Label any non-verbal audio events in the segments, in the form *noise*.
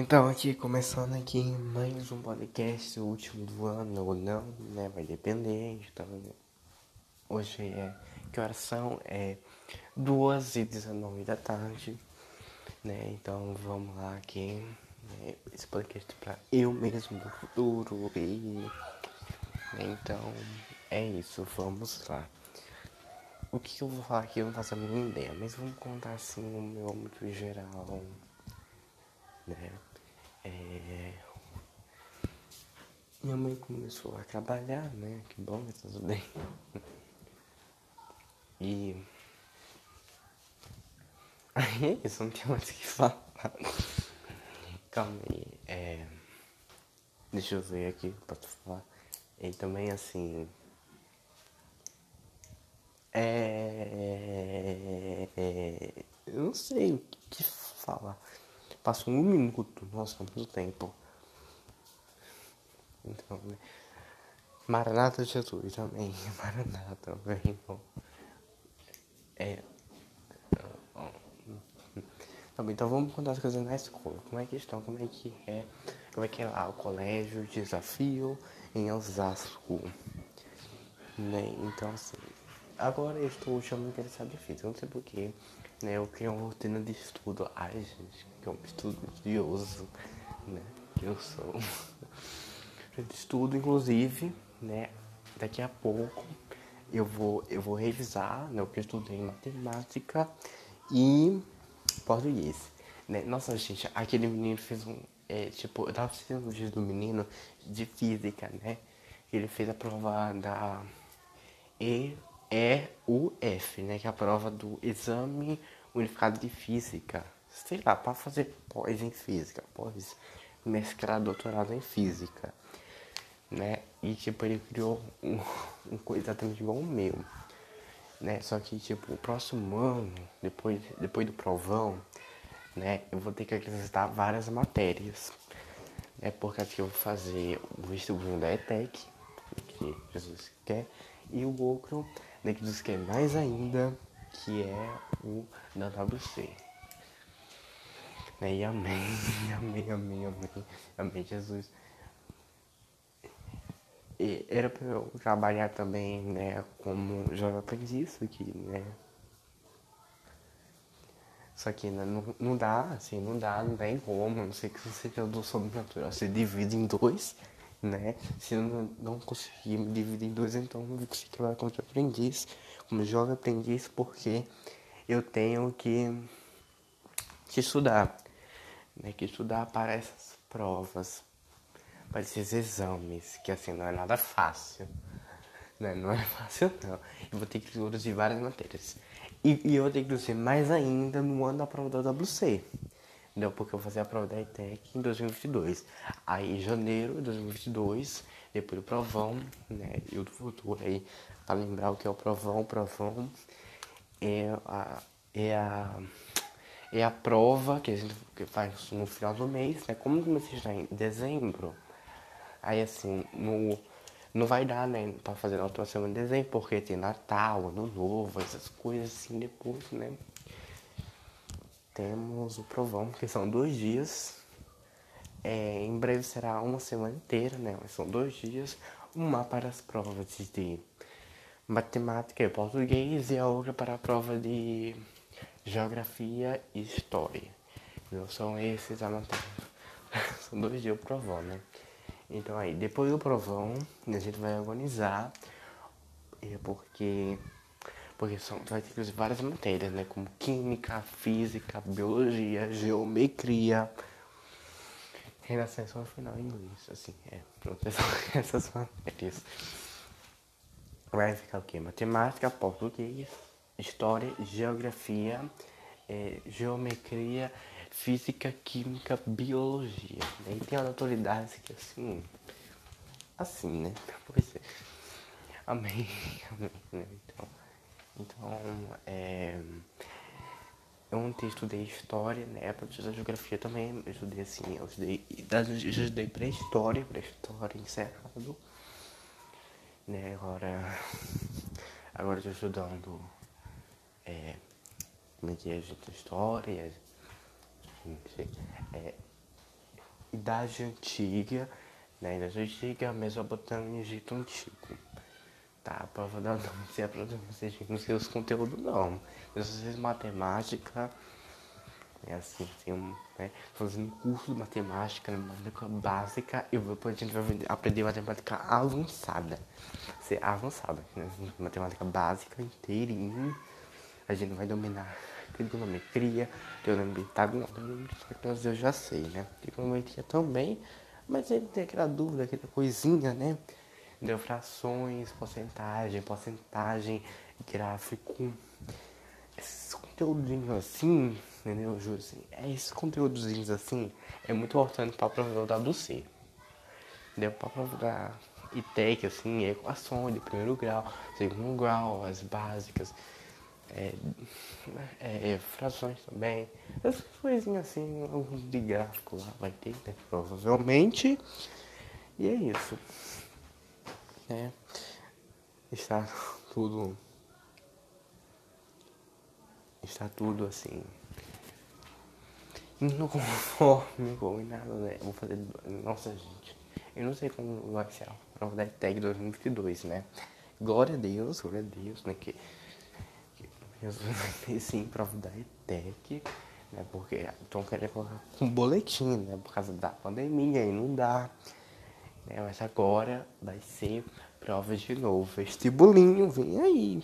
Então, aqui, começando aqui mais um podcast, o último do ano ou não, né? Vai depender. Então, hoje é. Que horas são? É 2 e 19 da tarde, né? Então, vamos lá aqui. Né? Esse podcast pra eu mesmo do futuro. E. Né? Então, é isso, vamos lá. O que eu vou falar aqui eu não faço a mínima ideia, mas vamos contar assim o meu âmbito geral, né? É... Minha mãe começou a trabalhar, né? Que bom, tá tudo bem. *laughs* E. Aí é *laughs* isso, não tem mais o que falar. Calma aí, é. Deixa eu ver aqui, posso falar. E também assim. É... é... Eu não sei o que falar. Passou um minuto, nossa, muito tempo. Então, né? Maranata Jesus também. *laughs* Maranata. Então, é. Também, então vamos contar as coisas na escola. Como é que estão? Como é que é? Como é que é lá o colégio, desafio em Osasco? Né? Então assim. Agora eu estou chamando interessado em física, não sei porquê. Né? Eu criei uma rotina de estudo. Ai, gente, que é um estudioso, né? Que eu sou. *laughs* estudo, inclusive, né? Daqui a pouco eu vou, eu vou revisar né, o que eu estudei em matemática e português. Né? Nossa, gente, aquele menino fez um. É, tipo, eu tava assistindo o vídeo do menino de física, né? Ele fez a prova da E, E, U, F, né? Que é a prova do Exame Unificado de Física. Sei lá, para fazer pós em física, pós mestrado, doutorado em física, né? E tipo, ele criou um, *laughs* um exatamente igual o meu, né? Só que tipo, o próximo ano, depois, depois do provão, né? Eu vou ter que acrescentar várias matérias, né? Porque aqui eu vou fazer o vestibulinho da ETEC, que Jesus quer, e o outro, né, que Jesus quer mais ainda, que é o da WC. Né? E amém, *laughs* amém, amém, amém, amém, Jesus. E era pra eu trabalhar também, né, como jovem aprendiz aqui, né. Só que né, não, não dá, assim, não dá, não tem como, não sei que você já do sobrenatural, você divide em dois, né? Se eu não, não conseguir me dividir em dois, então não vou conseguir trabalhar como aprendiz, como jovem aprendiz, porque eu tenho que, que estudar, né? Que estudar para essas provas, para esses exames, que assim não é nada fácil. Né? Não é *laughs* fácil não. Eu vou ter que produzir várias matérias. E, e eu vou ter que produzir mais ainda no ano da prova da WC. Entendeu? Porque eu vou fazer a prova da ETEC em 2022. Aí em janeiro de 2022, depois do provão, né? E o do futuro aí, para lembrar o que é o provão, o provão é a, é a é a prova que a gente faz no final do mês, né? Como comecei já em dezembro, aí assim, no, não vai dar, né, pra fazer na outra semana de dezembro, porque tem Natal, Ano Novo, essas coisas assim depois, né? Temos o provão, que são dois dias. É, em breve será uma semana inteira, né? Mas são dois dias. Uma para as provas de matemática e português e a outra para a prova de geografia e história. Então, são esses a *laughs* matéria. são dois dias o provão, né? Então aí, depois do provão, a gente vai organizar, é porque, porque são, vai ter várias matérias, né? Como química, física, biologia, geometria. Só no final em inglês, assim, é, pronto, *laughs* essas matérias. Vai ficar o quê? Matemática, português, história, geografia, é, geometria, física, química, biologia. Né? E tem autoridades que assim. Assim, né? *laughs* Pois é. Amém. *laughs* Amém. Né? Então, então é. Eu estudei história, né? Para estudar geografia também. Eu estudei assim, eu estudei. Eu estudei pré-história, pré-história encerrado. Né? Agora. Agora eu estou estudando é, como é é, história, gente, é, idade antiga, né? Idade antiga, Mesopotâmia, Egito Antigo. Tá, a prova da não sei a prova não sei os conteúdos não. Eu só sei matemática, é assim, tem um, né? Fazendo curso de matemática, né? matemática básica, e depois a gente vai aprender matemática avançada. Ser avançada, né? Matemática básica inteirinho. A gente vai dominar trigonometria, teorema Pitágoras, não, eu já sei, né? Trigonometria também, mas ele tem aquela dúvida, aquela coisinha, né? Deu frações, porcentagem, porcentagem, gráfico. Esses conteúdinhos assim, entendeu, Júlio? Assim, é esses conteúdozinhos assim é muito importante para a prova do C. Entendeu? Para a prova da ITEC, assim, equações de primeiro grau, segundo grau, as básicas é, é, frações também, essas coisinhas assim, de gráfico lá vai ter, né, provavelmente. E é isso. É, está tudo. Está tudo assim. Não conforme combinado, né? Vou fazer. Nossa, gente. Eu não sei como vai ser a prova da tag 2022, né? Glória a Deus, glória a Deus, né? Que Ter *laughs* sim prova da ETEC, né? Porque estão querendo colocar um boletim, né? Por causa da pandemia e não dá. Né? Mas agora vai ser prova de novo. Vestibulinho, vem aí.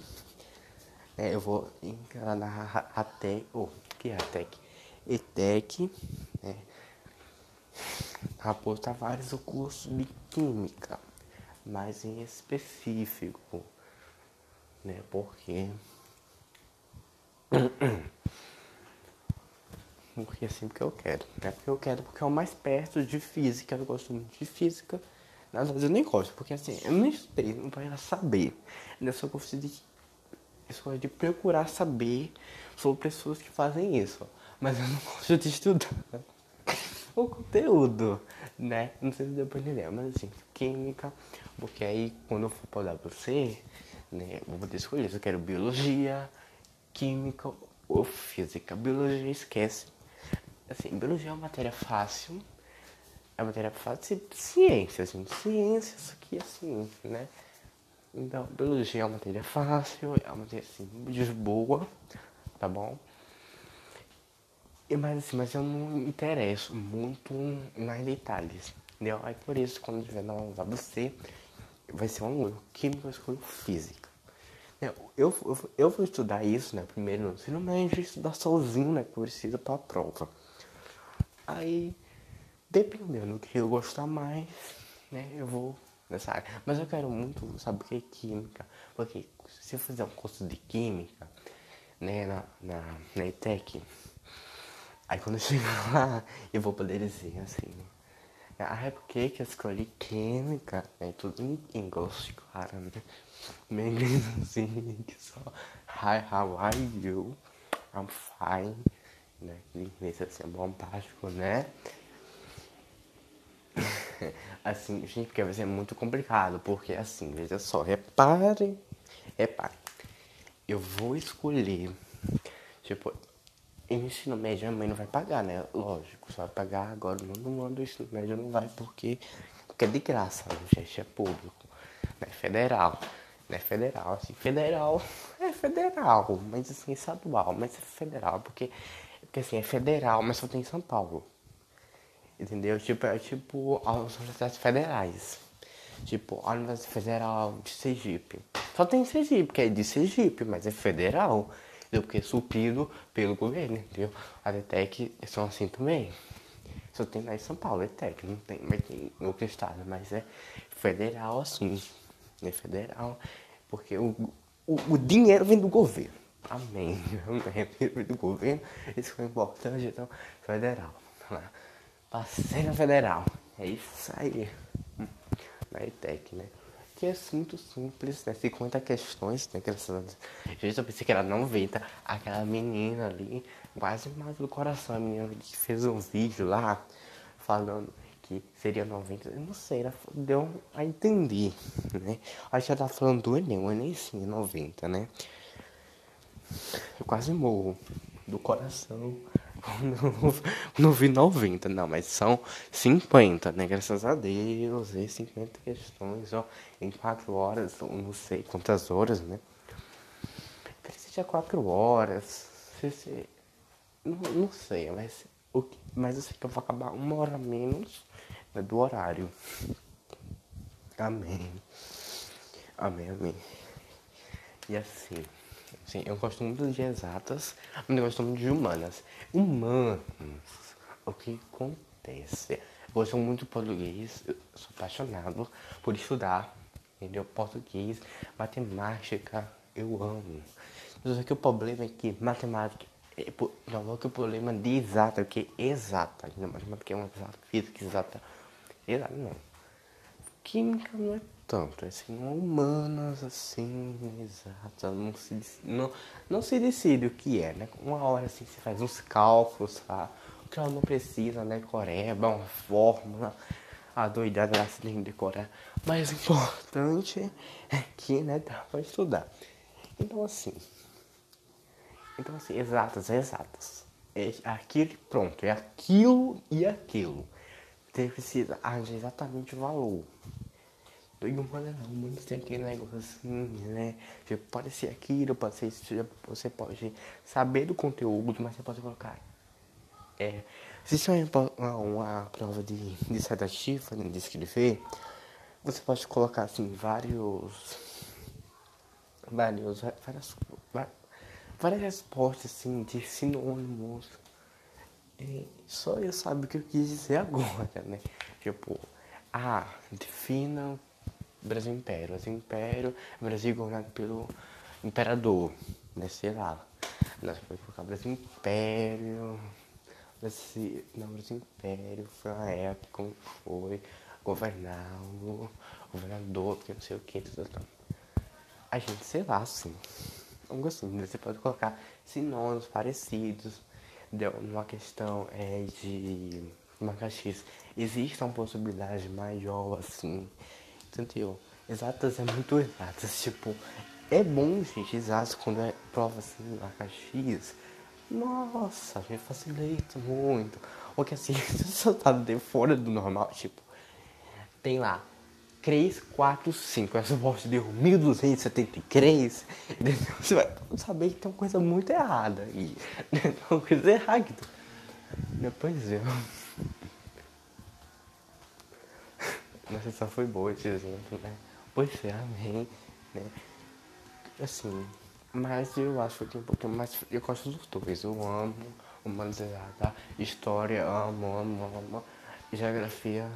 É, eu vou encarar na ATEC, oh, que é ATEC? ETEC, né? Raposo Tavares, o curso de Química, mais em específico, né? Porque porque assim porque eu quero, né? Porque eu quero, porque é o mais perto de física, eu gosto muito de física. Na verdade eu nem gosto, porque assim, eu não estudei, não para saber. Eu só gosto de, de procurar saber sobre pessoas que fazem isso. Mas eu não *laughs* gosto de estudar o conteúdo, né? Não sei se deu pra entender, mas assim, química, porque aí quando eu for pra você, né, eu vou poder escolher se eu quero biologia, química ou física. Biologia esquece. Assim, biologia é uma matéria fácil. É uma matéria fácil de ciência, assim, ciência, isso aqui assim, né? Então, biologia é uma matéria fácil, é uma matéria assim, de boa, tá bom? E, mas assim, mas eu não me interesso muito nas detalhes, entendeu? Aí por isso, quando tiver na aula você, vai ser um química, eu escolho física. Eu, eu, eu vou estudar isso, né? Primeiro no ensino médio, estudar sozinho, né? Que precisa pra prova. Aí, dependendo do que eu gostar mais, né? Eu vou nessa área. Mas eu quero muito saber o que é química. Porque se eu fizer um curso de química, né? Na, na, na ETEC, aí quando eu chegar lá, eu vou poder dizer assim, é porque que eu escolhi química, é tudo em inglês, claro, né? Meu inglês *laughs* assim, que só Hi, how are you? I'm fine. Né? Inglês assim é bombástico, né? *laughs* assim, gente, porque vai ser muito complicado, porque assim, veja só, repare, repare. Eu vou escolher, tipo, ensino médio a mãe não vai pagar, né? Lógico, só vai pagar agora no ano do ensino médio não vai porque, porque é de graça, né, gente, é público, né? Federal, né? Federal, assim, federal é federal, mas assim, estadual, mas é federal, porque, porque assim, é federal, mas só tem em São Paulo. Entendeu? Tipo, é tipo as universidades federais. Tipo, a Universidade Federal de Sergipe. Só tem Sergipe, que é de Sergipe, mas é federal entendeu? Porque é suprido pelo governo, entendeu? A ETEC são assim também. Só tem lá em São Paulo, ETEC, não tem, mas tem em outro estado, mas é federal assim, é federal, porque o, o, o dinheiro vem do governo. Amém. *laughs* Vem do governo, isso foi importante, então, federal. Passei na federal. É isso aí. Na ETEC, né? Que é muito simples, né? 50 questões, né? Gente, eu pensei que era 90. Aquela menina ali, quase mais do coração, a menina que fez um vídeo lá falando que seria 90. Eu não sei, ela deu a entender, né? Acho que ela tá falando do Enem, o Enem sim é 90, né? Eu quase morro do coração *laughs* não vi 90, não, mas são 50, né? Graças a Deus, e 50 questões, ó, em 4 horas, não sei quantas horas, né? Que seja 4 horas, se, se, não, não sei, mas, o que, mas eu sei que eu vou acabar uma hora menos né, do horário. Amém. Amém, amém. E assim. Sim, eu gosto muito de exatas, mas eu gosto muito de humanas. Humanas, o que acontece? Eu gosto muito de português, eu sou apaixonado por estudar, entendeu? Português, matemática, eu amo. Só que o problema é que matemática, é, não é o problema de exata, o que é exata, matemática é uma exata, física exata, exata não. Química não é tanto, assim, humanas, assim, exatas, não se, não, não se decide o que é, né? Uma hora, assim, você faz uns cálculos, tá? O que ela não precisa, né? Coreba, uma fórmula, a doidada ela se tem que decorar. Mas o importante é que, né, dá pra estudar. Então, assim, então, assim, exatas, exatas. É aquilo pronto, é aquilo e aquilo. Você precisa agir exatamente o valor. E humano não, humano tem aquele negócio assim, né? Tipo, pode ser aquilo, pode ser isso, você pode saber do conteúdo, mas você pode colocar. É, se isso é uma, uma prova de dissertativa, né, de escrever, você pode colocar assim vários. Vários. Várias, várias respostas assim de sinônimos. E só eu sabe o que eu quis dizer agora, né? Tipo, ah, defina Brasil Império. Brasil Império, Brasil governado pelo imperador, né? Sei lá. Nós podemos colocar Brasil Império. Brasil, não, Brasil Império foi uma época como foi governado, governador, que não sei o que, tudo, tudo. A gente, sei lá, assim. Algo assim, né? você pode colocar sinônimos parecidos. Deu uma questão é, de marca X. Existe uma possibilidade maior, assim, entendeu? Exatas é muito exatas, *laughs* tipo, é bom, gente, exatas quando é prova assim, marca X. Nossa, me facilita muito. Ou que assim, *laughs* você tá de fora do normal, tipo, tem lá 3, 4, 5. Essa resposta deu 1273. Você vai saber que tem uma coisa muito errada aí. *laughs* Tem uma coisa errada. Depois eu. Nossa, só foi boa esse exemplo, né? Pois é, amém, né? Assim, mas eu acho que um pouquinho mais. Eu gosto dos dois. Eu amo humanizada, história, amo, amo, amo. Geografia.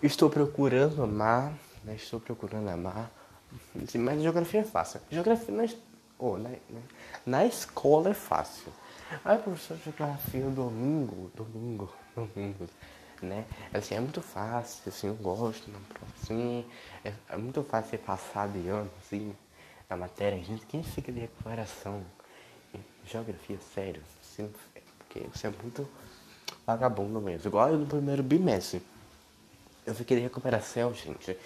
Estou procurando amar, né? Estou procurando amar. Mas geografia é fácil. Geografia na, oh, na, na, na escola é fácil. Aí, professor de geografia, domingo, domingo, *laughs* domingo né? Assim, é muito fácil, assim, eu gosto, não, assim, é, é, muito fácil você passar de ano, assim, na matéria, gente, quem fica de recuperação em geografia, sério, assim, porque você é muito vagabundo mesmo, igual eu no primeiro bimestre, eu fiquei de recuperação, gente,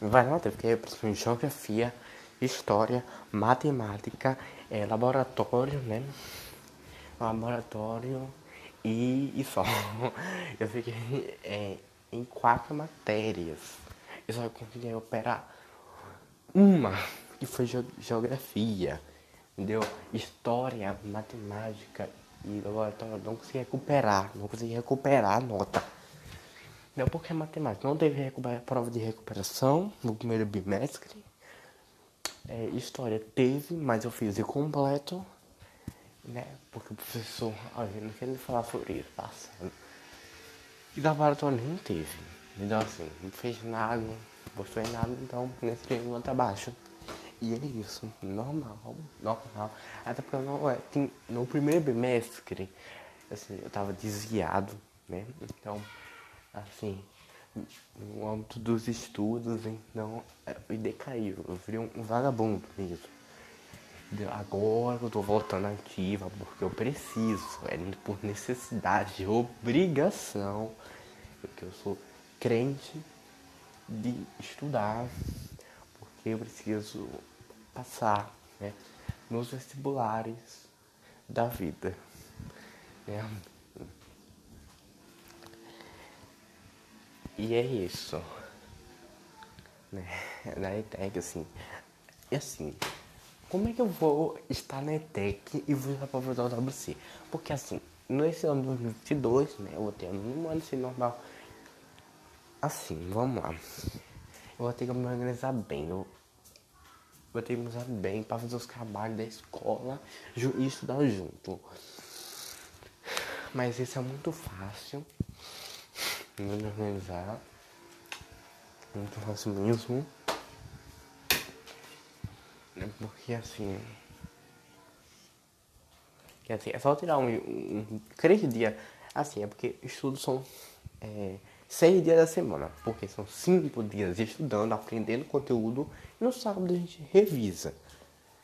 vai lá, eu fiquei em geografia, história, matemática, é, laboratório, né, laboratório, e, e só. *laughs* Eu fiquei é, em quatro matérias. Eu só consegui operar uma, que foi geografia, entendeu? História, matemática e laboratório. Não consegui recuperar, não consegui recuperar a nota. Não porque matemática. Não teve prova de recuperação no primeiro bimestre. É, história teve, mas eu fiz incompleto né? Porque o professor, olha, não queria falar sobre isso, passando. E da maratona nem teve. Então assim, não fez nada, não postou nada, então nesse dia nota abaixo. E é isso, normal, normal. Até porque eu não, é, tem, no primeiro bimestre, assim, eu tava desviado, né? Então, assim, no âmbito dos estudos, então, eu decaí, eu virei um vagabundo mesmo agora eu tô voltando ativa porque eu preciso, é por necessidade, obrigação, porque eu sou crente de estudar, porque eu preciso passar né, nos vestibulares da vida. Né? E é isso. Né? *laughs* Na que assim. E assim, como é que eu vou estar na ETEC e vou para o WC? Porque assim, nesse ano de 2022, né, eu vou ter um ano assim normal. Assim, vamos lá. Eu vou ter que me organizar bem. Eu vou ter que me organizar bem para fazer os trabalhos da escola e estudar junto. Mas isso é muito fácil. Me organizar. Muito fácil mesmo. Porque assim. Que assim, é só tirar um, um, três dias. Assim, é porque estudos são é, seis dias da semana. Porque são cinco dias estudando, aprendendo conteúdo. E no sábado a gente revisa.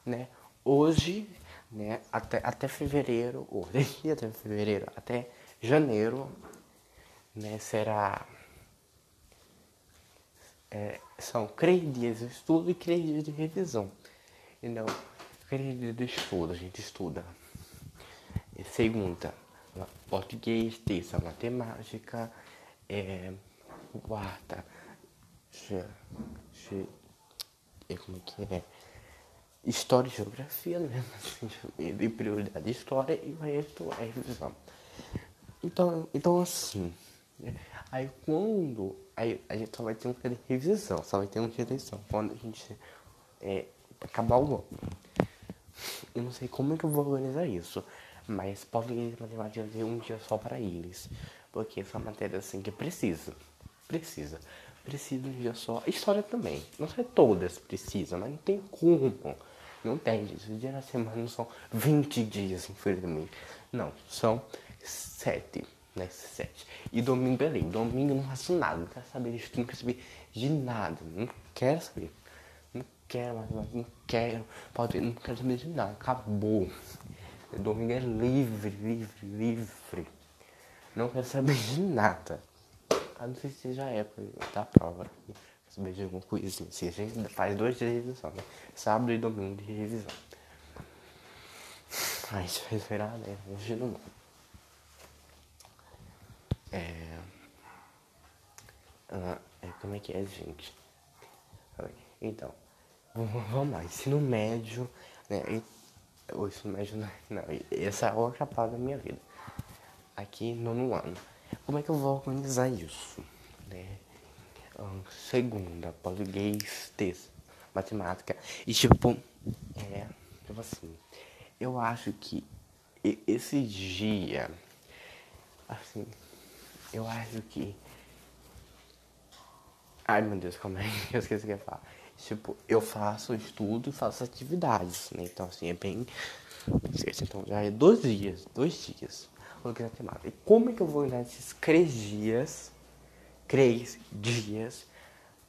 Né? Hoje, né, até, até fevereiro, daqui *laughs* até fevereiro, até janeiro, né, será é, são três dias de estudo e três dias de revisão. Dias de estudo, a gente estuda. Segunda, português, terça, matemática, é, quarta, xe, xe, como é que é? História e geografia, né? *laughs* De prioridade de história e o resto é revisão. Então, então assim, aí quando aí a gente só vai ter um dia de revisão, só vai ter um dia de revisão. Quando a gente é, acabar o ano. Eu não sei como é que eu vou organizar isso, mas português e matemática ter um dia só para eles. Porque essa matéria assim que precisa. Precisa. Precisa um dia só. História também. Não sei todas precisam, mas não tem como. Não tem, gente. O dia na semana não são 20 dias, infelizmente. Não, são 7 né? Sete. E domingo, beleza. Domingo eu não faço nada. Não quero saber disso, não quero saber de nada. Não quero saber. Quero mais, não quero. Pode, não quero saber de nada. Acabou. Domingo é livre, livre, livre. Não quero saber de nada. Ah, não sei se já é da prova. Quero saber de alguma coisinha. Assim, a gente faz dois dias de revisão, né? Sábado e domingo de revisão. Ai, isso vai esperar, né? Hoje não. É, ah, é, como é que é, gente? Então, vamos lá, ensino médio, né? O ensino médio não, não, essa é outra parte da minha vida. Aqui no ano. Como é que eu vou organizar isso? Né? Segunda, português, terça, matemática. E tipo, é, tipo assim, eu acho que esse dia, assim, eu acho que. Ai meu Deus, como é que eu esqueci o que ia falar? Tipo, eu faço estudo e faço atividades, né? Então assim, é bem. Então já é dois dias, dois dias. E como é que eu vou olhar esses três dias, três dias,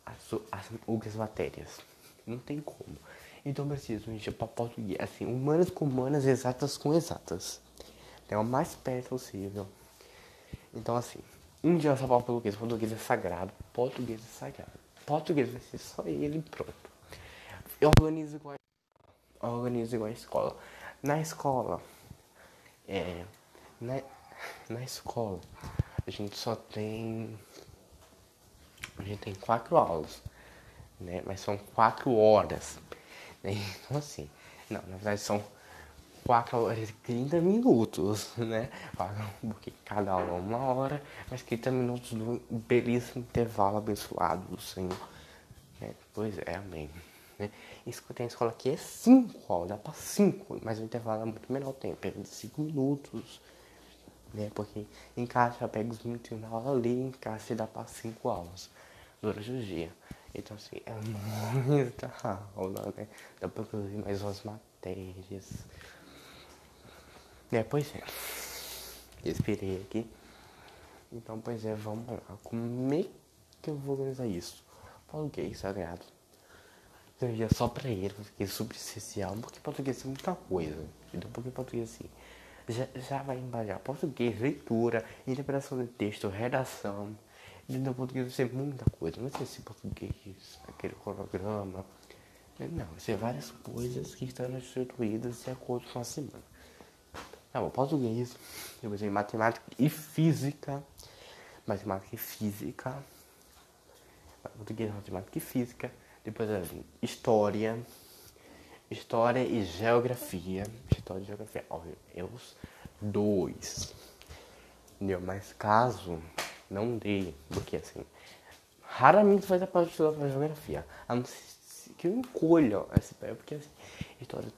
as, as, as matérias? Não tem como. Então eu preciso ir para português, assim, humanas com humanas, exatas com exatas. É o mais perto possível. Então assim, um dia só falo português, português é sagrado, português é sagrado. Português vai ser só ele pronto. Eu organizo igual a, organizo igual a escola. Na escola, é, na, na escola, a gente só tem, a gente tem quatro aulas, né? Mas são quatro horas. Né? *laughs* Então assim, não, na verdade são 4 horas e 30 minutos, né? Porque cada aula é uma hora, mas 30 minutos do belíssimo intervalo abençoado do Senhor. Né? Pois é, amém. Né? Isso que eu escola aqui é 5 aulas, dá pra 5, mas o intervalo é muito menor tempo, é de 5 minutos. Né? Porque já pega os minutos na aula ali, em casa dá pra 5 aulas durante o dia. Então assim, é *laughs* muita aula, né? Dá pra produzir mais umas matérias. É, pois é. Respirei aqui. Então, pois é, vamos lá. Como é que eu vou organizar isso? Português sagrado. Seria só pra ele, português substancial, porque português é muita coisa. Então, porque português assim. Já, já vai embalar português, leitura, interpretação de texto, redação. Então, português vai ser muita coisa. Não sei se português, aquele cronograma. Não, vai ser várias coisas que estão instituídas de acordo com a semana. Tá bom, português, depois vem matemática e física. Matemática e física. português, matemática e física. Depois é história, história e geografia. História e geografia, olha, eu dois. Entendeu? Mas caso não dê, porque assim, raramente dar para estudar para geografia. A não ser que eu encolha esse pé, porque assim, história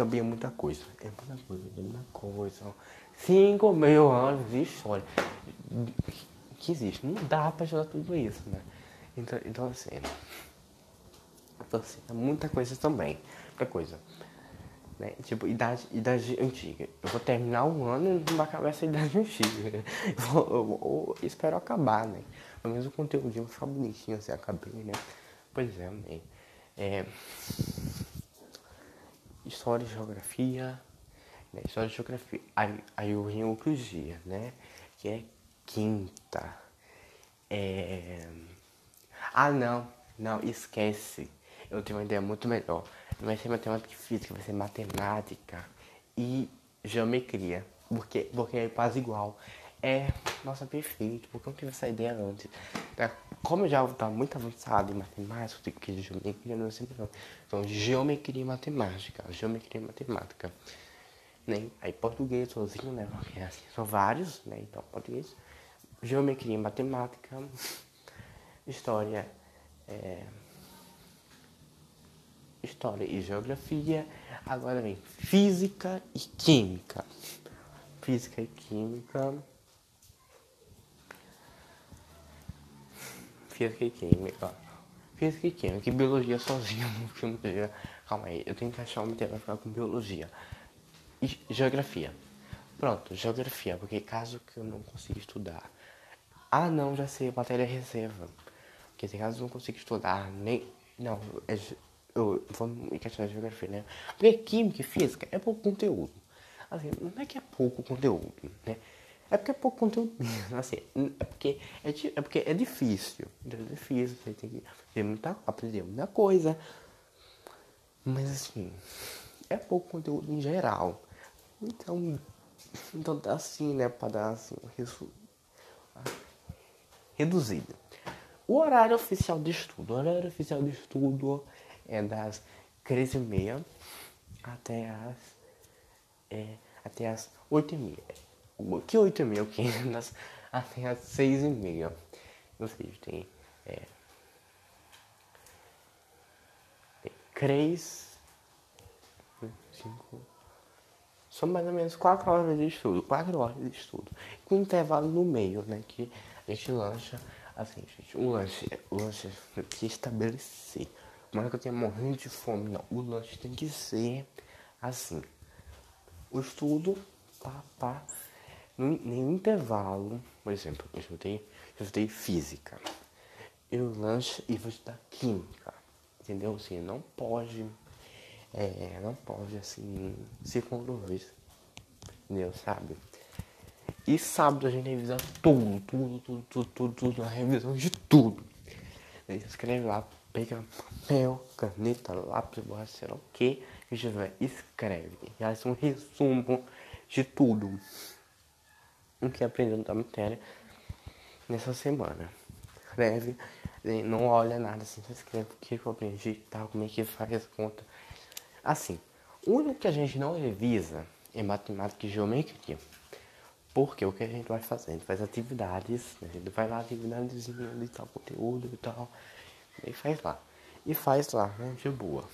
também é muita coisa. É muita coisa, é muita coisa. Cinco mil anos de história que existe. Não dá pra estudar tudo isso, né? Então, então assim, então, assim, é muita coisa também. Muita coisa. Né? Tipo, idade, idade antiga. Eu vou terminar um ano e não vai acabar essa idade *laughs* antiga. Eu espero acabar, né? Pelo menos o conteúdo vai ficar bonitinho assim, acabei, né? Pois é, amém. É, história e geografia. Né? História e geografia. Aí, aí eu venho outro dia, né? Que é quinta. É... Ah, não. Não, esquece. Eu tenho uma ideia muito melhor. Não vai ser matemática e física, vai ser matemática e geometria. Porque, porque é quase igual. É, nossa, perfeito. Porque eu não tive essa ideia antes. Tá? Como eu já estava muito avançado em matemática, que de geometria não sei não. Então, geometria e matemática. Geometria e matemática. Né? Aí português sozinho, né? Porque assim, são vários, né? Então, português geometria e matemática, história, é, história e geografia, agora vem física e química. Física e química. Física e química. Física e química. E biologia sozinho *laughs* no filme. Calma aí, eu tenho que achar uma matéria pra com biologia. E geografia. Pronto, geografia, porque caso que eu não consiga estudar ah, não, já sei, matéria reserva. Porque se caso eu não consigo estudar, nem. Não, é, eu vou de geografia, né? Porque química e física é pouco conteúdo. Assim, não é que é pouco conteúdo, né? É porque é pouco conteúdo *laughs* assim, é porque é, é, porque é difícil, é difícil, você tem que aprender muita, aprender muita coisa. Mas assim, é pouco conteúdo em geral. Então, então dá assim, né, pra dar assim, isso reduzida. O horário oficial de estudo. O horário oficial de estudo é das 13h30 até as, é, até as 8h30. Que 8h30? O que? Das, até as 6h30. Ou seja, tem, é, tem 3, 5, são mais ou menos 4 horas de estudo. 4 horas de estudo. Com intervalo no meio, né? Que a gente lancha, assim, gente, o lanche, o lanche tem que estabelecer. Não é que eu tenha morrendo de fome, não. O lanche tem que ser assim. O estudo, pá, pá. No, no intervalo, por exemplo, eu estudei, eu estudei física. Eu lanche e vou estudar química. Entendeu? Assim, não pode. É, não pode assim se conduzir. Entendeu? Sabe? E sábado a gente revisa tudo, tudo, tudo, tudo, tudo, tudo, a revisão de tudo. Aí escreve lá, pega papel, caneta, lápis, borracha, sei lá o que, e já escreve. E faz um resumo de tudo o que aprendeu na matéria nessa semana. Escreve, não olha nada assim, só escreve o que eu aprendi tal, como é que faz a conta. Assim, o único que a gente não revisa é matemática e geometria. Porque o que a gente vai fazendo? Faz atividades, né? a gente vai lá, atividades de tal conteúdo e tal, e faz lá. E faz lá, né? De boa.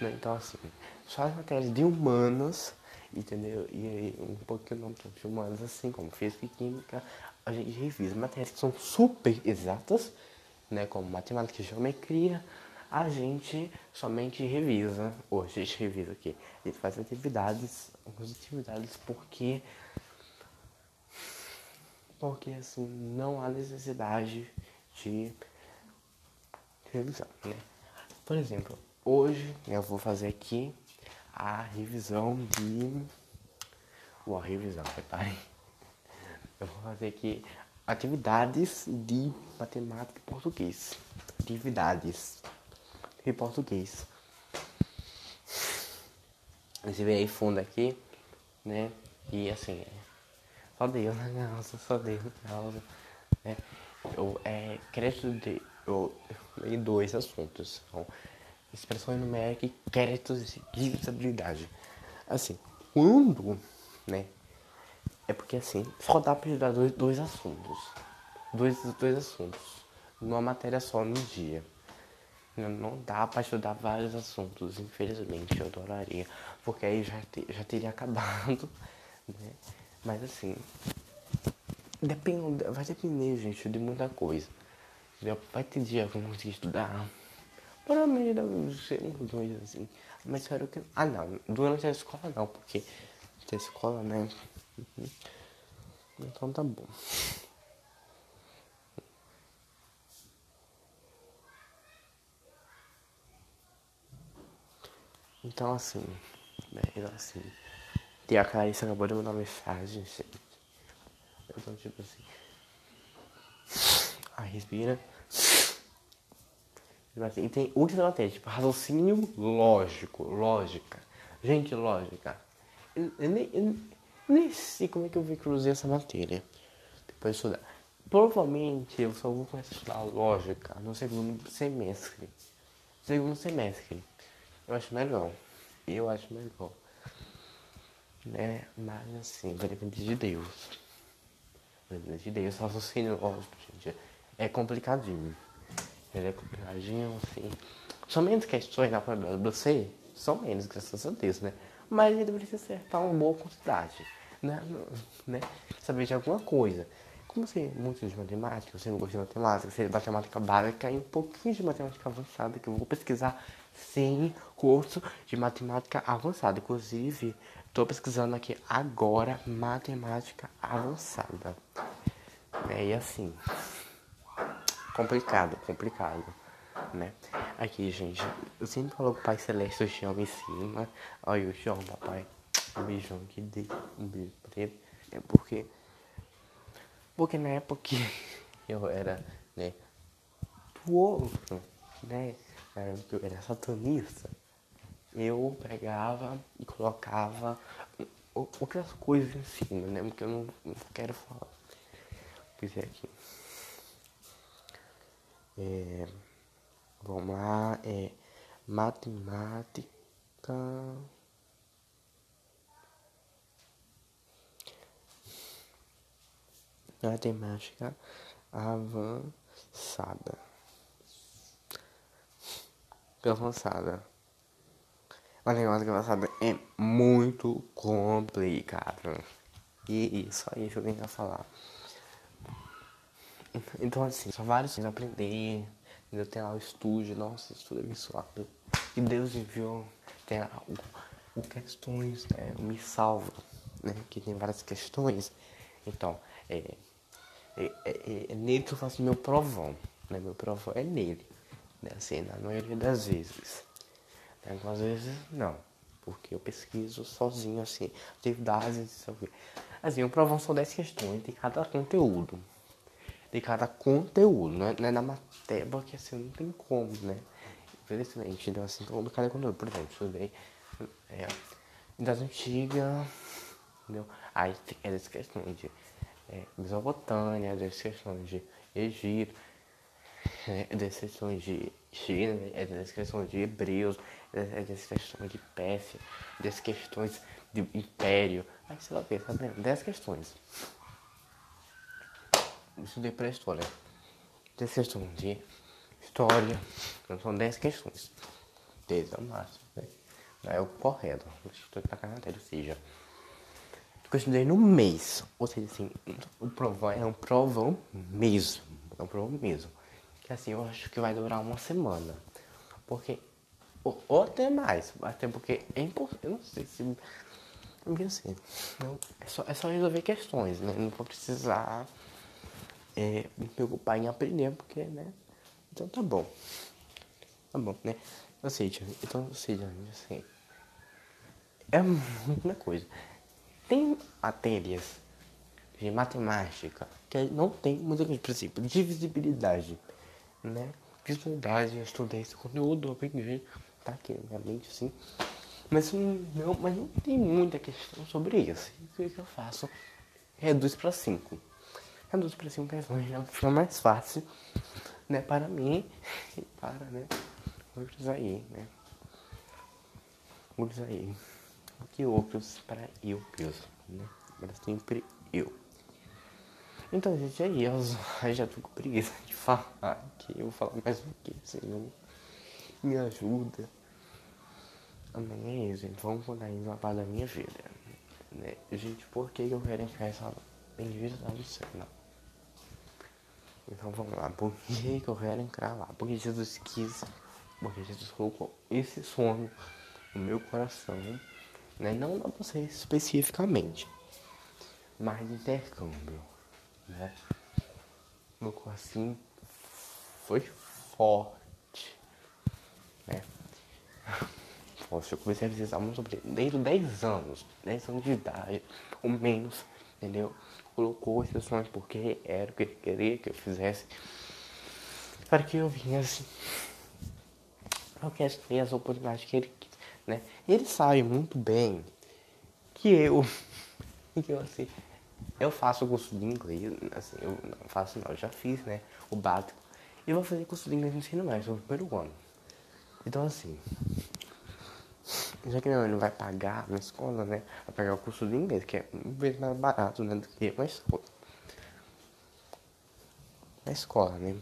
Né? Então, assim, só as matérias de humanas, entendeu? E um pouquinho não de humanas, assim como física e química, a gente revisa. Matérias que são super exatas, né? Como matemática e geometria, a gente somente revisa. Hoje a gente revisa aqui. A gente faz atividades, algumas atividades, porque porque assim não há necessidade de revisão, né? Por exemplo, hoje eu vou fazer aqui a revisão de. Boa, revisão, preparem. Eu vou fazer aqui atividades de matemática e português. Atividades de português. Você vê aí fundo aqui, né? E assim, só Deus na causa, só Deus na causa. É, eu, é, crédito de eu em dois assuntos. São expressão numérica e créditos de divisibilidade. Assim, quando, né? É porque assim, só dá pra estudar dois, dois assuntos. Dois, dois assuntos. Numa matéria só no dia. Não dá pra estudar vários assuntos, infelizmente, eu adoraria. Porque aí já, te, já teria *laughs* acabado, né? Mas assim, depende, vai depender, gente, de muita coisa. Vai ter dia que eu vou conseguir estudar. Provavelmente ser uns dois, assim. Mas espero que. Ah, não. Durante a escola, não, porque. A escola, né? Uhum. Então tá bom. Então, assim. Né, assim. E a Clarissa acabou de mandar mensagem, gente. Então, tipo assim. Ah, respira. Tipo assim, e tem última matéria, tipo, raciocínio lógico, lógica. Gente, lógica. Eu, eu, nem, eu, nem sei como é que eu vou cruzar essa matéria. Depois de estudar. Provavelmente eu só vou começar a estudar lógica no segundo semestre. Segundo semestre. Eu acho melhor. Eu acho melhor. Né? Mas assim, vai depender de Deus. Vai depender de Deus. Raciocínio lógico, gente. É complicadinho. Ele é complicadinho, assim. São menos questões na prova do C? São menos, graças a Deus, né? Mas ele precisa acertar uma boa quantidade, né? né? Saber de alguma coisa. Como você é muito de matemática, você não gosta de matemática, você é de matemática básica e um pouquinho de matemática avançada, que eu vou pesquisar sem curso de matemática avançada. Inclusive, estou pesquisando aqui agora matemática avançada. É, e assim, complicado, complicado, né? Aqui, gente, eu sempre falo com o Pai Celeste, eu chamo em cima. Olha, eu chamo, papai. Um beijão que dei, um beijo pra ele. É porque, porque na época que *laughs* eu era, né, outro, né, eu era satanista, eu pegava e colocava outras coisas em cima, né, porque eu não, não quero falar. Pois é aqui. É, vamos lá, é matemática. Matemática avançada. Avançada. Negócio avançada é muito complicado. E isso eu tenho que falar. *laughs* Então, assim, são vários coisas aprender. Ainda tem lá o estúdio, nossa, isso tudo é abençoado. E Deus enviou, tem lá o, o questões, né? O Me Salva, né? Que tem várias questões. Então, é, é, é, é nele que eu faço meu provão, né? Meu provão é nele, né? Assim, na maioria das vezes. Né? Algumas vezes, não. Porque eu pesquiso sozinho, assim, atividades, assim, o provão são 10 questões de cada conteúdo de cada conteúdo, não é, não é na matéria, porque assim não tem como, né? Infelizmente, então assim, todo cada conteúdo, por exemplo, estudei é, das antigas, entendeu? Aí é das questões de é, Mesopotâmia, das questões de Egito, é das questões de China, é das questões de Hebreus, é das questões de Pérsia, das questões de Império, aí sei lá o que, tá vendo? 10 questões estudei para história. Tem questão de história, são 10 questões. 10 é o máximo, né? É o correto. Estou na matéria, ou seja, eu estudei no mês. Ou seja, assim, o provão é um provão mesmo. É um provão mesmo. Que assim, eu acho que vai durar uma semana. Porque. Ou, ou até mais. Até porque é impossível. Eu não sei se. Não. Não, é, só, é só resolver questões, né? Não vou precisar é, me preocupar em aprender, porque, né? Então tá bom. Tá bom, né? Ou seja, então, ou seja, assim, é muita coisa. Tem matérias de matemática que não tem muita coisa, por exemplo, divisibilidade, né? Divisibilidade, eu estudei esse conteúdo, eu aprendi, tá aqui na minha mente, assim. Mas não, mas não tem muita questão sobre isso. O que eu faço? Reduz para 5 reduz para 5 questões, já fica mais fácil, né, para mim e para, né, outros aí, né, outros aí, o que outros para eu mesmo, né, para sempre eu. Então, gente, é isso. Eu já tô com preguiça de falar aqui. Eu vou falar mais um que, Senhor. Me ajuda. Amém, é isso, gente. Vamos contar aí uma parte da minha vida. Né? Gente, por que eu quero entrar essa bendita do céu? Então vamos lá. Por que eu quero entrar lá? Porque Jesus quis. Porque Jesus colocou esse sonho no meu coração. Né? Não pra você especificamente. Mas de intercâmbio. Né? Colocou assim. Foi forte. Né? *laughs* Poxa, eu comecei a visitar muito sobre desde 10 anos, 10 anos de idade, ou menos, entendeu? Colocou sonhos porque era o que ele queria que eu fizesse, para que eu viesse, eu as oportunidades que ele né? Ele sabe muito bem que eu, *laughs* que eu assim, eu faço curso de inglês, assim, eu não faço não, eu já fiz, né, o básico, e vou fazer curso de inglês no ensino médio, no primeiro ano. Então assim, já que minha mãe não vai pagar na escola, né? Vai pagar o curso de inglês, que é um vez mais barato, né? Do que uma escola. Na escola, né?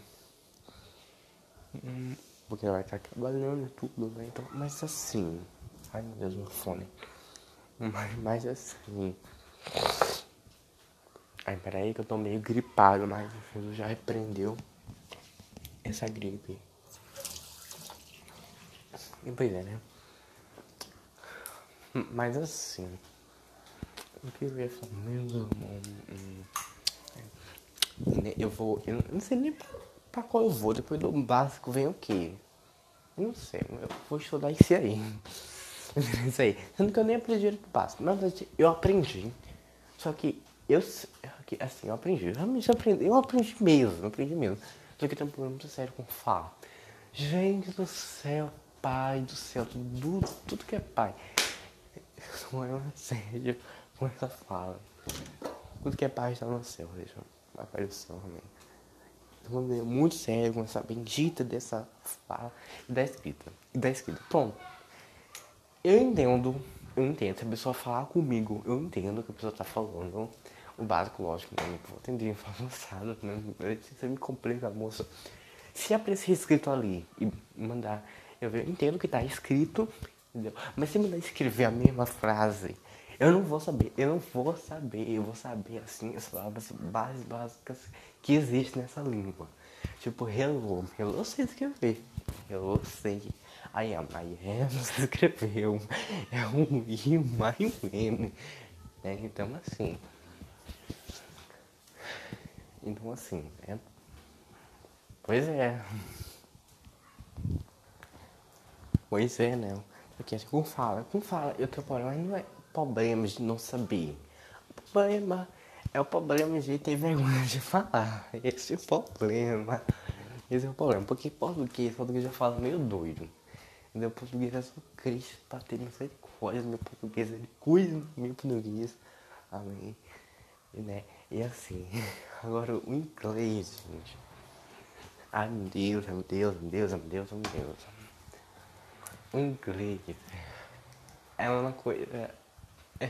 Hum, porque ela vai estar trabalhando e tudo, né? Então, mas assim. Ai meu Deus, meu fone. Mas, mas assim. Ai, peraí que eu tô meio gripado, mas Jesus já repreendeu essa gripe. E pois é, né? Mas assim, o que eu ia falar mesmo, hum, né, eu vou, eu não sei nem pra qual eu vou, depois do básico vem o quê? Eu não sei, eu vou estudar isso aí. *laughs* Isso aí. Sendo que eu nem aprendi do básico. Na verdade, eu aprendi. Só que eu, assim, eu aprendi. Realmente aprendi. Eu aprendi mesmo, eu aprendi mesmo. Só que tem um problema muito sério com fala. Gente do céu, pai do céu, tudo, tudo que é pai *laughs* não é uma sério com essa fala. Tudo que é pai está no céu, deixa Papai do céu, amém. Então, é muito sério com essa bendita dessa fala e da escrita. E da escrita. Pronto. Eu entendo, eu entendo. Se a pessoa falar comigo, eu entendo o que a pessoa está falando. O básico, lógico, né? Vou atender *laughs* avançado, né? Você me complica, moça. Se aparecer escrito ali e mandar, eu entendo que está escrito Entendeu? Mas se me escrever a mesma frase, eu não vou saber, eu não vou saber, eu vou saber assim as palavras básicas, que existem nessa língua. Tipo, hello, hello eu sei escrever, hello sei. I am, I am, você *laughs* escreveu. É um I, I, um M. Né? Então assim. Então assim, é. Pois é. Pois é, né? Porque assim, como fala, como fala, eu tenho problema, não é problema de não saber. O problema é o problema de ter vergonha de falar. Esse é o problema. Esse é o problema. Porque português, português já fala meio doido. Entendeu? Português é só Cristo pra ter misericórdia. Meu português, ele cuida do meu português. Amém. E, né? E assim, *laughs* agora o inglês, gente. Ai meu Deus, meu Deus, meu Deus, meu Deus, meu Deus inglês é uma coisa. É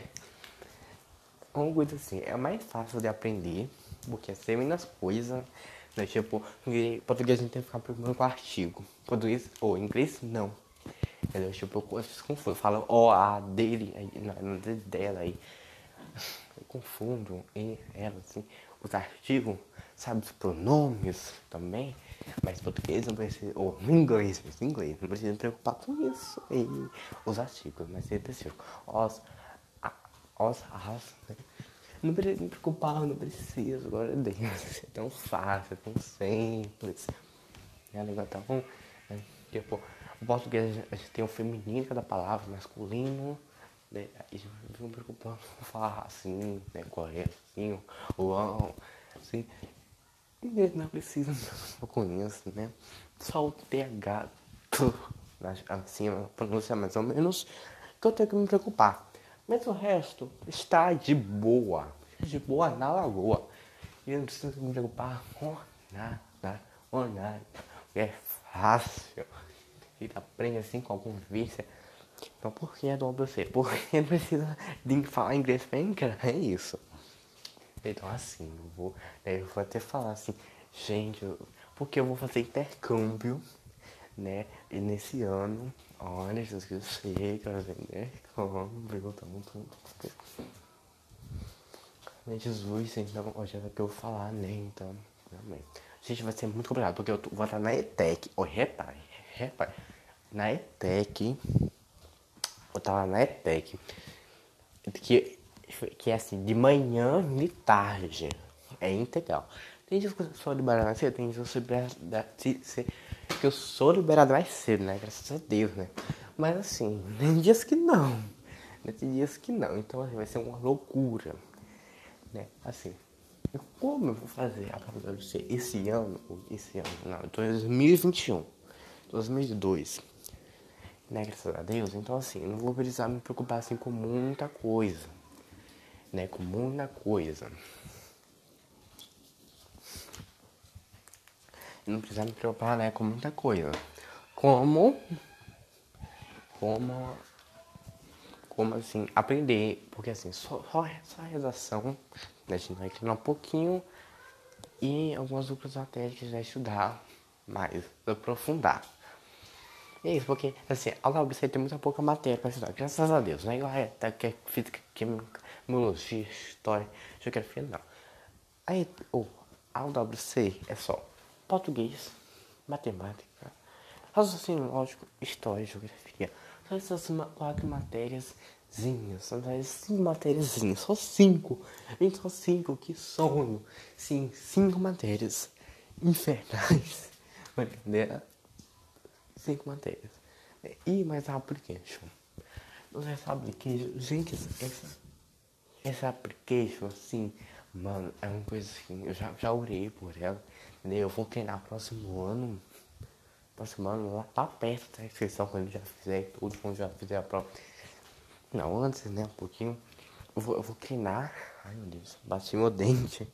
uma coisa assim, é mais fácil de aprender, porque é menos coisas. Né? Tipo, português a gente tem que ficar preocupando com artigo. Português, ou inglês, não. Entendeu? Tipo, eu confundo. Fala o, a, dele, aí, não, dela aí. Eu confundo e ela, assim. Os artigos, sabe, os pronomes também. Mas português não precisa, ou inglês, inglês, não precisa se preocupar com isso. E os artigos, mas é específico. Os, a, os, as, né? Não precisa me preocupar, não preciso, agora Deus. É tão fácil, é tão simples. É legal, tão. Né? Tipo, o português a gente tem o feminino cada palavra, masculino. Né? Gente não fica preocupando com falar assim, né? Correto, assim, assim. Ninguém não precisa com isso, né? Só o TH assim, a pronúncia mais ou menos, que eu tenho que me preocupar. Mas o resto está de boa. De boa na lagoa. E eu não preciso me preocupar com nada. online. É fácil. Ele aprende assim com algum vício. Então por que é do ABC? Porque não precisa de falar inglês bem, cara. É isso. Então assim, eu vou, eu vou até falar assim, gente, eu, porque eu vou fazer intercâmbio, né? E nesse ano, olha, Jesus que eu sei que vai fazer intercâmbio, tamo tudo. Né, Jesus, então, hoje é que eu vou falar, né? Então, realmente. Gente, vai ser muito complicado, porque eu tô, vou estar na ETEC. Oi, repare, repare. Na ETEC, eu tava na ETEC, que, que é assim, de manhã e tarde. É integral. Tem dias que eu sou liberado mais cedo, tem dias que eu sou liberado, que eu sou liberado mais cedo, né? Graças a Deus, né? Mas assim, tem dias que não. Tem dias que não. Então assim, vai ser uma loucura. Né? Assim, como eu vou fazer a ser esse ano, esse ano, não, eu tô em 2021, 2002, né, graças a Deus, então assim, não vou precisar me preocupar assim com muita coisa, né, com muita coisa. Eu não precisar me preocupar, né, com muita coisa. Como, como como assim, aprender, porque assim, só, só, só a redação, né, a gente vai treinar um pouquinho e algumas outras gente vai estudar mais, aprofundar. E é isso, porque assim, a UWC tem muita pouca matéria para estudar, graças a Deus, não é igual tá, que é física, química, biologia, história, geografia, não. Aí, oh, a UWC é só português, matemática, raciocínio lógico, história, geografia só essas quatro matérias são cinco matérias, só cinco. Vem só cinco, que sonho. Sim, cinco matérias infernais. *laughs* Brincadeira. Cinco matérias. E mais application. Você sabe que, gente, essa, essa application, assim, mano, é uma coisa assim, eu já, já orei por ela. Entendeu? Eu vou treinar próximo ano aproximando lá, tá perto da inscrição quando já fizer tudo, quando já fizer a prova. Não, antes, né, um pouquinho. Eu vou, eu vou treinar. Ai meu Deus, bati meu dente.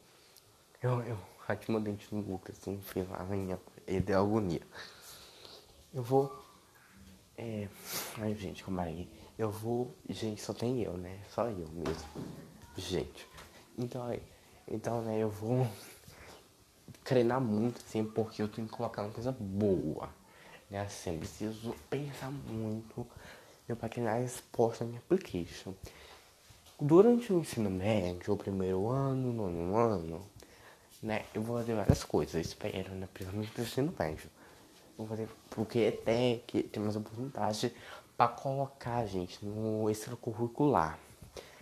Eu, eu bati meu dente no Lucas, assim, fui lá, minha, ele deu agonia. Eu vou. É. Ai gente, como aí? Eu vou. Gente, só tem eu, né? Só eu mesmo. Gente. Então aí. Então, né, eu vou treinar muito, assim, porque eu tenho que colocar uma coisa boa. Né? Assim, preciso pensar muito para treinar resposta na minha application. Durante o ensino médio, o primeiro ano, nono ano, né, eu vou fazer várias coisas, eu espero, né, principalmente no ensino médio. Fazer, porque até que tem mais oportunidade para colocar, gente, no extracurricular.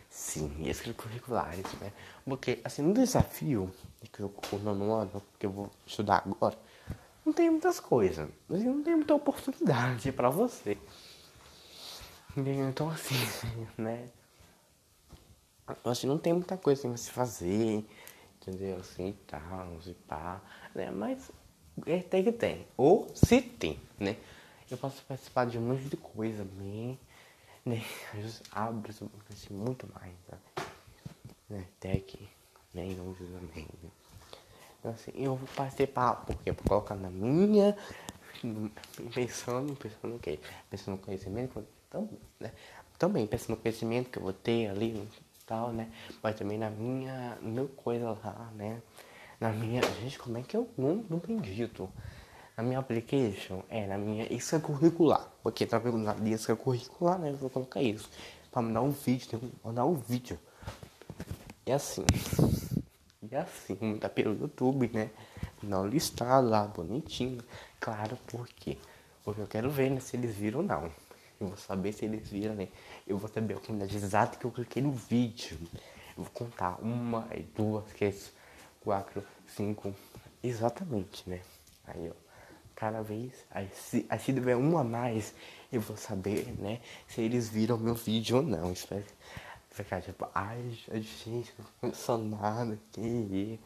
Sim, extracurriculares, né? Porque, assim, no desafio que eu ano, que eu vou estudar agora, não tem muitas coisas. Assim, não tem muita oportunidade para você. Então, assim, *laughs* né? Assim, não tem muita coisa pra se fazer, entendeu? Assim, tal, e pá, né? Mas é, tem. Ou se tem, né? Eu posso participar de um monte de coisa, bem né? *laughs* Abre assim, muito mais, tá? né? Nem né? usa também, né? Então, assim, eu vou participar, porque eu vou colocar na minha, pensando, pensando o quê? Pensando no conhecimento, também, né? Também pensando no conhecimento que eu vou ter ali tal, né? Mas também na minha, no coisa lá, né? Na minha, gente, como é que eu não, não acredito? na minha application, é, na minha extracurricular. Porque tá vendo na extracurricular, né? Eu vou colocar isso. Pra mandar um vídeo, tem que mandar um vídeo. E assim. E assim, tá pelo YouTube, né? Não listado lá, bonitinho. Claro, por quê? Porque eu quero ver né, se eles viram ou não. Eu vou saber se eles viram, né? Eu vou saber a comunidade exata que eu cliquei no vídeo. Eu vou contar uma, duas, três, quatro, cinco. Exatamente, né? Aí, ó cada vez. Aí se, aí se tiver uma a mais, eu vou saber, né, se eles viram meu vídeo ou não. Espero ficar tipo, ai, gente, não sou nada aqui,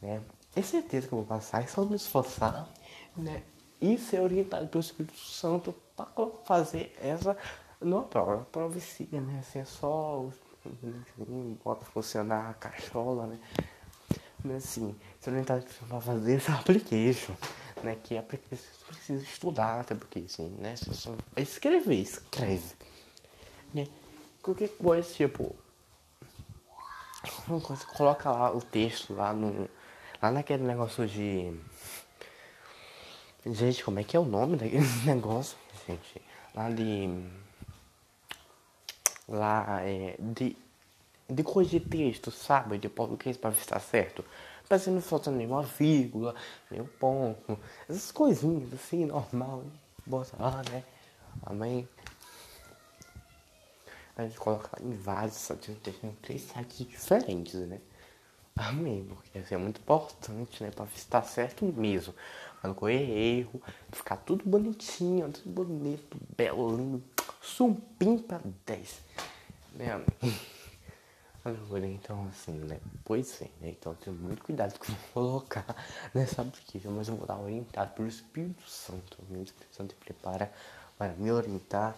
né. É certeza que eu vou passar, é só me esforçar, né, e ser orientado pelo Espírito Santo para fazer essa numa prova. A prova siga, né, assim, é só bota funcionar a cachola, né. Mas assim, se orientado pra fazer esse *laughs* application, né? Que application você precisa estudar até porque assim, né? Você só escrever, escreve. Né? Qualquer coisa, tipo. Você coloca lá o texto lá no. Lá naquele negócio de. Gente, como é que é o nome daquele *laughs* negócio, gente? Lá de. Lá é. De. De coisa de texto, sabe? De português ver se tá certo. Pra se não falta nenhuma vírgula, nenhum ponto. Essas coisinhas assim, normal. Bota lá, né? Amém. A gente coloca em vários sites, três sites diferentes, né? Amém, porque isso é muito importante, né? Pra se tá certo mesmo. Pra não correr erro, ficar tudo bonitinho, tudo bonito, belo, lindo, sumpim pra 10. Né, amém? Agora, então, assim, né? Pois é, né? Então, tenho muito cuidado com *laughs* colocar nessa application, mas eu vou dar orientado pelo Espírito Santo. O Espírito Santo me prepara para me orientar,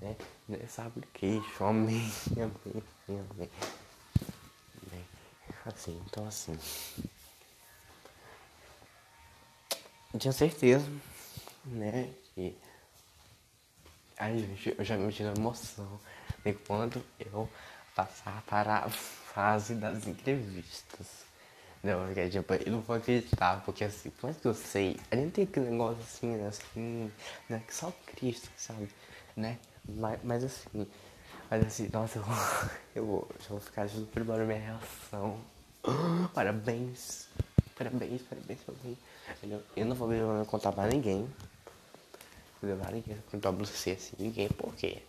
né? Nessa application. *laughs* Amém, amém, amém. Né? Assim, então, assim. Eu tinha certeza, né? Que. Ai, gente, eu já me tive emoção. E quando eu passar para a fase das entrevistas. Não, porque tipo, eu não vou acreditar, porque assim, por mais que eu sei, a gente tem aquele negócio assim, né, assim, né, que só Cristo, sabe, né, mas, mas assim, mas assim, nossa, eu, *laughs* eu já vou ficar junto primeiro minha reação. *gasps* Parabéns, parabéns, parabéns, parabéns. Eu, eu não vou contar pra ninguém, vou levar ninguém, contar pra você assim, ninguém, por quê?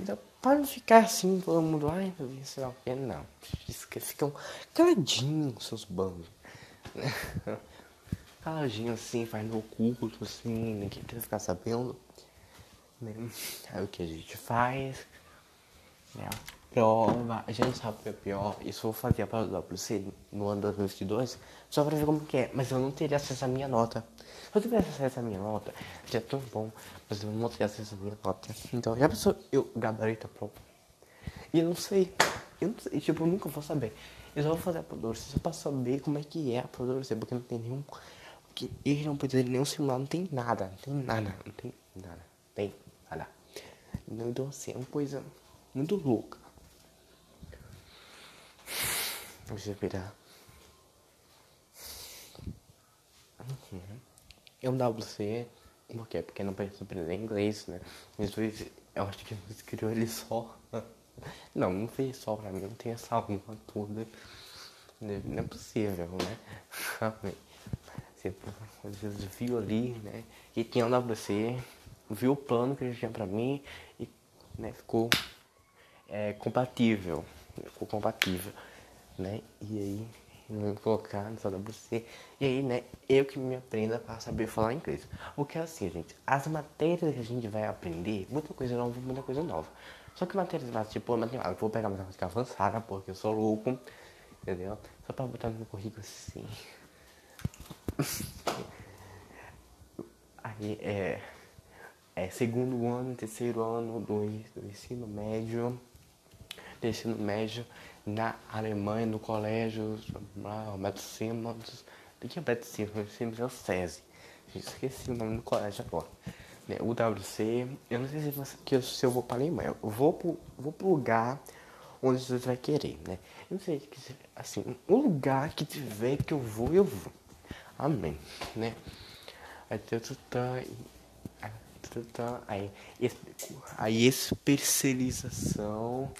Então, para não ficar assim, todo mundo, ai meu Deus, sei lá o que, não. Ficam caladinhos, seus bandos. *laughs* Caladinho assim, faz no oculto, assim, ninguém quer ficar sabendo. Né? Aí o que a gente faz? Né? Prova, a gente sabe o que é pior. Isso eu vou fazer a prova pra você no ano 2022, só pra ver como que é. Mas eu não teria acesso à minha nota. Se eu tivesse acesso à minha nota, já tão bom, mas eu não teria acesso à minha nota. Então, já pensou, eu gabarito a prova. E eu não sei, eu não sei, tipo, eu nunca vou saber. Eu só vou fazer a produção só pra saber como é que é a produção, porque não tem nenhum. Porque eles não precisam nenhum simulado, não tem nada, não tem nada, não tem nada, não tem nada. Então, assim, é uma coisa muito louca. Deixa eu virar. Uhum. É um WC, por quê? Porque não precisa aprender inglês, né? Jesus, eu acho que Jesus criou ele só. *laughs* Não, não fez só pra mim, não tem essa alma toda. Não é possível, né? Jesus viu ali, né? Que tinha um WC, viu o plano que ele tinha pra mim e né, ficou é, compatível. Compatível, né? E aí não colocar nessa WC. E aí, né, eu que me aprenda para saber falar inglês. Porque é assim, gente, as matérias que a gente vai aprender, muita coisa nova, muita coisa nova. Só que matérias básicas, tipo, matemática, vou pegar matemática avançada, porque eu sou louco, entendeu? Só pra botar no meu currículo assim. *laughs* aí, é, é segundo ano, terceiro ano do, do ensino médio, do ensino médio, na Alemanha, no colégio, o Beto Simmons. Do que é o? O Simmons é o SESI. Esqueci o nome do colégio agora. Né, o WC, eu não sei se, você, se eu vou para a Alemanha. Eu vou pro, vou pro lugar onde você vai querer, né? Eu não sei, assim, um lugar que tiver que eu vou, eu vou. Amém, né? Aí, tá, aí, aí especialização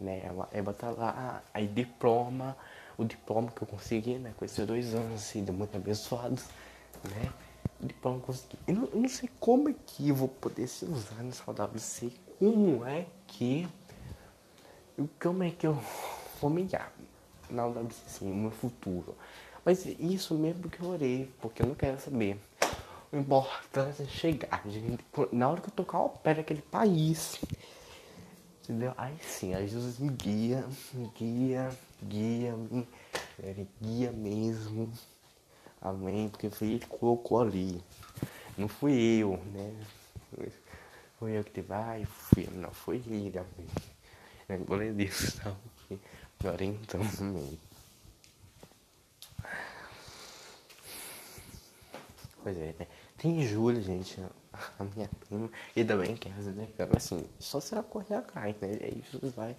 né? É botar lá, aí diploma, o diploma que eu consegui, né? Com esses dois anos, assim, muito abençoados, né? O diploma que eu consegui. Eu não, eu não sei como é que eu vou poder se usar nessa WC, como é que, como é que eu vou me na WC, assim, no meu futuro. Mas isso mesmo que eu orei, porque eu não quero saber. O importante é chegar, gente. Na hora que eu tocar o pé daquele país, Entendeu? Aí sim, aí Jesus me guia, me guia, guia, me, guia mesmo. Amém, porque foi ele que colocou ali. Não fui eu, né? Foi eu que te vai, fui, não, foi ele, amém. É, glória a Deus, *laughs* tá não, Glória então, amém. Pois é, né? Tem julho, gente. Né? *laughs* a minha prima, e também quer né? Assim, só se ela correr atrás, né? E Jesus vai,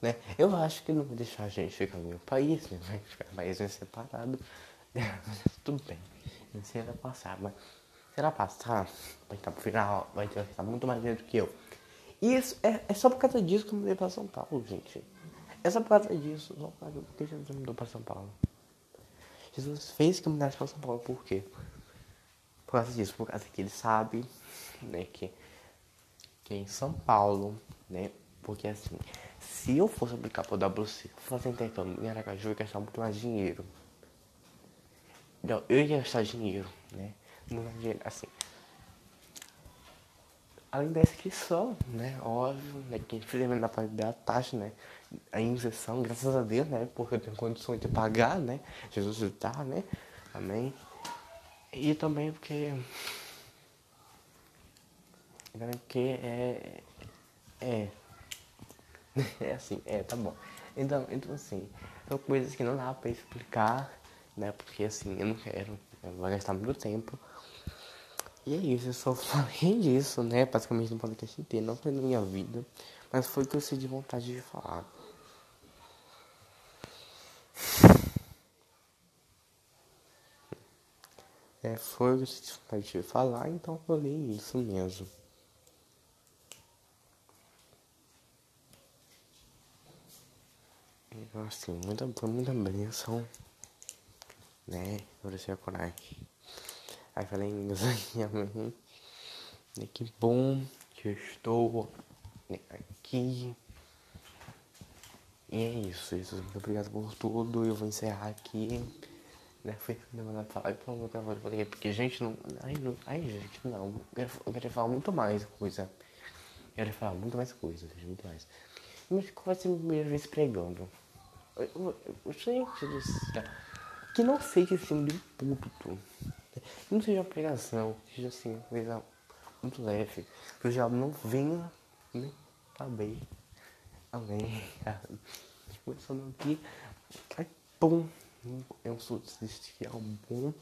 né? Eu acho que não vai deixar a gente ficar no meu país, né? Vai ficar país separado. *laughs* Tudo bem. Se ela passar, mas se ela passar, vai estar pro final, vai estar muito mais dentro do que eu. E isso é, é só por causa disso que eu mudei pra São Paulo, gente. É só por causa disso, só por causa que Jesus mudou pra São Paulo. Jesus fez que eu mudasse pra São Paulo, por quê? Por causa disso, por causa que ele sabe, né, que, que em São Paulo, né, porque assim, se eu fosse aplicar pro WC, fazer intercâmbio em Aracaju, eu ia gastar muito mais dinheiro. Não, eu ia gastar dinheiro, né, não é dinheiro, assim, além da inscrição, né? Óbvio, né? Que infelizmente dá pra dar a taxa, né? A injeção, graças a Deus, né? Porque eu tenho condições de pagar, né? Jesus está, né? Amém. E também porque. Também porque é. É. *laughs* É assim, é, tá bom. Então, então assim, são coisas que não dá pra explicar, né? Porque assim, eu não quero. Vai gastar muito tempo. E é isso, eu só *laughs* falei disso, né? Basicamente no podcast inteiro, não foi na minha vida, mas foi que eu senti vontade de falar. É, foi o que eu senti vontade de falar, então eu falei isso mesmo. Assim, muita, foi muita bênção, né? Deixei a coragem. Aí falei em inglês aqui, amém. E que bom que eu estou aqui. E é isso, isso. Muito obrigado por tudo. Eu vou encerrar aqui. Né? Foi mandado falar e pronto, eu falei, porque gente não. Ai, não, ai gente, não. Eu quero falar muito mais coisa. Eu quero falar muito mais coisa, muito mais. Mas ser a primeira vez pregando? Gente do céu. Que não seja assim de púlpito. Não seja uma pregação, seja assim, uma coisa muito leve. Que o diabo não venha, né? Tá bem. Amém. Começando aqui. Aí, pum. É um celestial bom.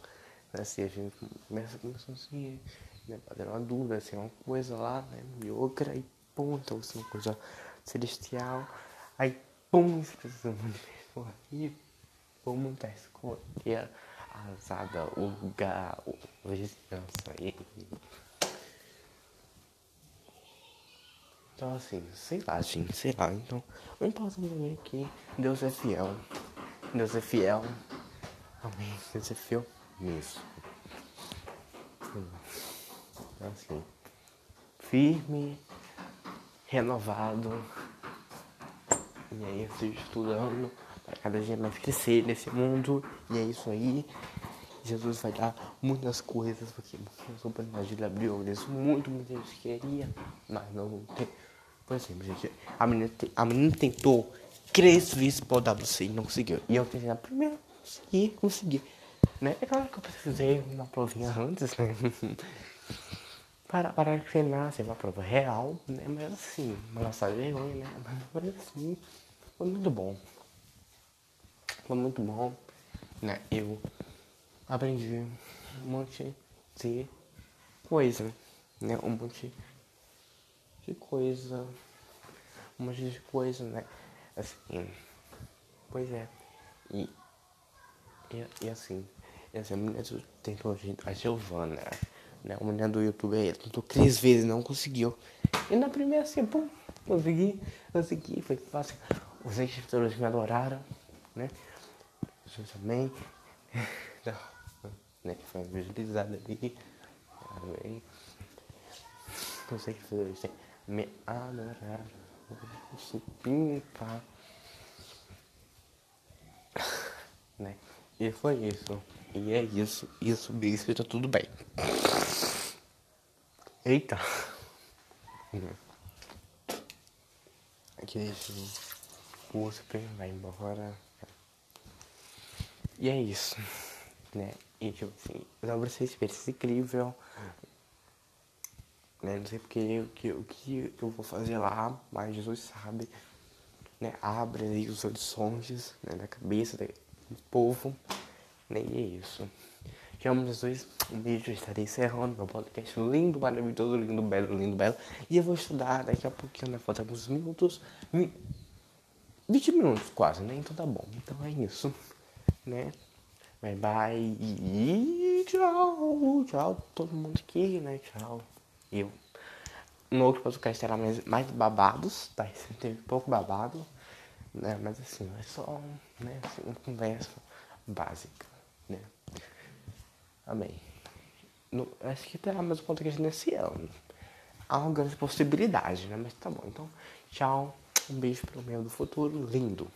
Né? Assim, a gente começa começando assim, né? Fazer uma dúvida, assim, uma coisa lá, né? E outra, aí pum, então assim, uma coisa celestial. Aí, pum, isso precisa muito aqui. Pum, tá escolha arrasada, o vizinhança e. Então assim, sei lá, gente, sei lá. Então, o importante é que Deus é fiel. Deus é fiel. Amém. Deus é fiel nisso. Então assim, firme, renovado. E aí, eu estou estudando para cada dia mais crescer nesse mundo. E é isso aí. Jesus vai dar muitas coisas, porque a oportunidade abriu isso muito, muita gente queria, mas não tem. Por exemplo, gente, a menina, a menina tentou três vezes para o WC e não conseguiu. E eu tentei na primeira, consegui, consegui. Né? É claro que eu precisei uma provinha antes, né? *laughs* para, para treinar, assim, uma prova real, né? Mas assim, uma nossa vergonha, né? Mas assim, foi muito bom. Foi muito bom, né? Eu aprendi um monte de coisa, né? Um monte de coisa, um monte de coisa, né? Assim, pois é. E, e, e assim, essa menina tentou, a Giovana, né? Uma menina do YouTube aí, tentou três vezes, não conseguiu. E na primeira assim, pum, consegui, consegui, foi fácil. Os inscritores me adoraram, né? Vocês também. *laughs* Né? Que foi visualizado ali. Amém. Não sei que me adorar. Pimpa. *laughs* Né? E foi isso. E é isso. Isso, isso, tá tudo bem. Eita. Aqui esse o super vai embora. E é isso. Né? E tipo assim, dá pra ser experiência incrível. Né? Não sei porque o que, o que eu vou fazer lá, mas Jesus sabe. Né? Abre aí os horizontes né? da cabeça do povo. Né? E é isso. Te amo, Jesus. Um beijo. Estarei encerrando meu podcast lindo, maravilhoso, lindo, belo, lindo, belo. E eu vou estudar daqui a pouquinho, né? Falta alguns minutos. 20 minutos quase, né? Então tá bom. Então é isso, né? Bye bye. Tchau. Tchau todo mundo aqui, né? Tchau. Eu. No outro podcast terá mais, mais babados, tá? *laughs* Esse teve pouco babado, né? Mas assim, é só, né? Assim, uma conversa básica, né? Amém. No, acho que terá mais um podcast nesse ano. Há uma grande possibilidade, né? Mas tá bom. Então, tchau. Um beijo pro meu do futuro lindo.